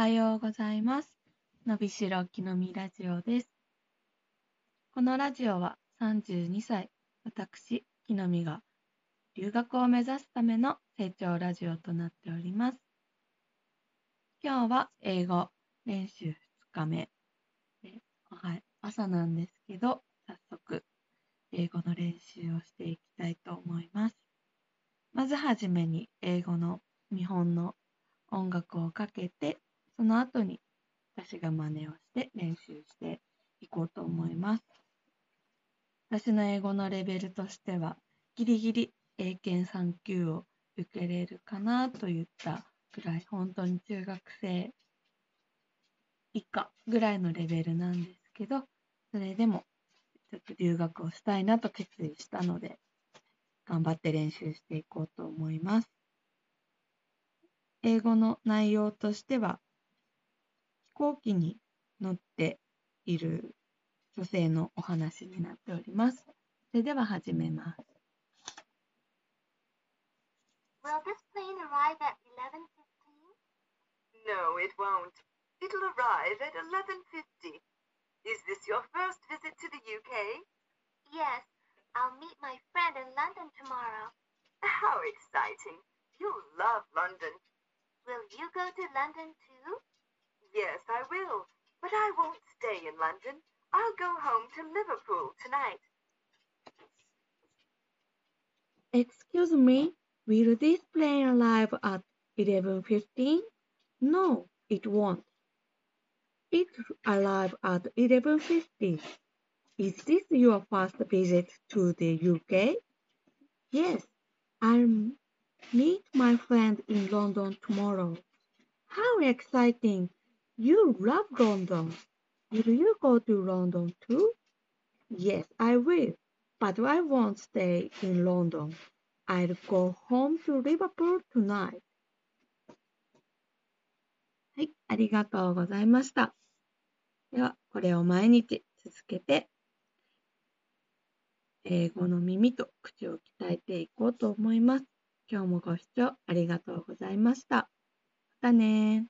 おはようございます。のびしろきのみラジオです。このラジオは32歳、私、きのみが留学を目指すための成長ラジオとなっております。今日は英語練習2日目。はい、朝なんですけど、早速英語の練習をしていきたいと思います。まずはじめに英語の見本の音楽をかけて、その後に私が真似をして練習していこうと思います。私の英語のレベルとしては、ギリギリ英検3級を受けれるかなといったぐらい、本当に中学生以下ぐらいのレベルなんですけど、それでもちょっと留学をしたいなと決意したので、頑張って練習していこうと思います。英語の内容としては、行機に乗っている女性のお話になっております。それでは始めます。Will this plane arrive at 11.15? No, it won't. It'll arrive at 11.50. Is this your first visit to the UK? Yes, I'll meet my friend in London tomorrow. How exciting! You'll love London. Will you go to London too? Yes, I will. But I won't stay in London. I'll go home to Liverpool tonight. Excuse me, will this plane arrive at 11.15? No, it won't. It arrive at 11.50. Is this your first visit to the UK? Yes, I'll meet my friend in London tomorrow. How exciting! You love London. Will you go to London too? Yes, I will, but I won't stay in London. I'll go home to Liverpool tonight. はい、ありがとうございました。では、これを毎日続けて、英語の耳と口を鍛えていこうと思います。今日もご視聴ありがとうございました。またね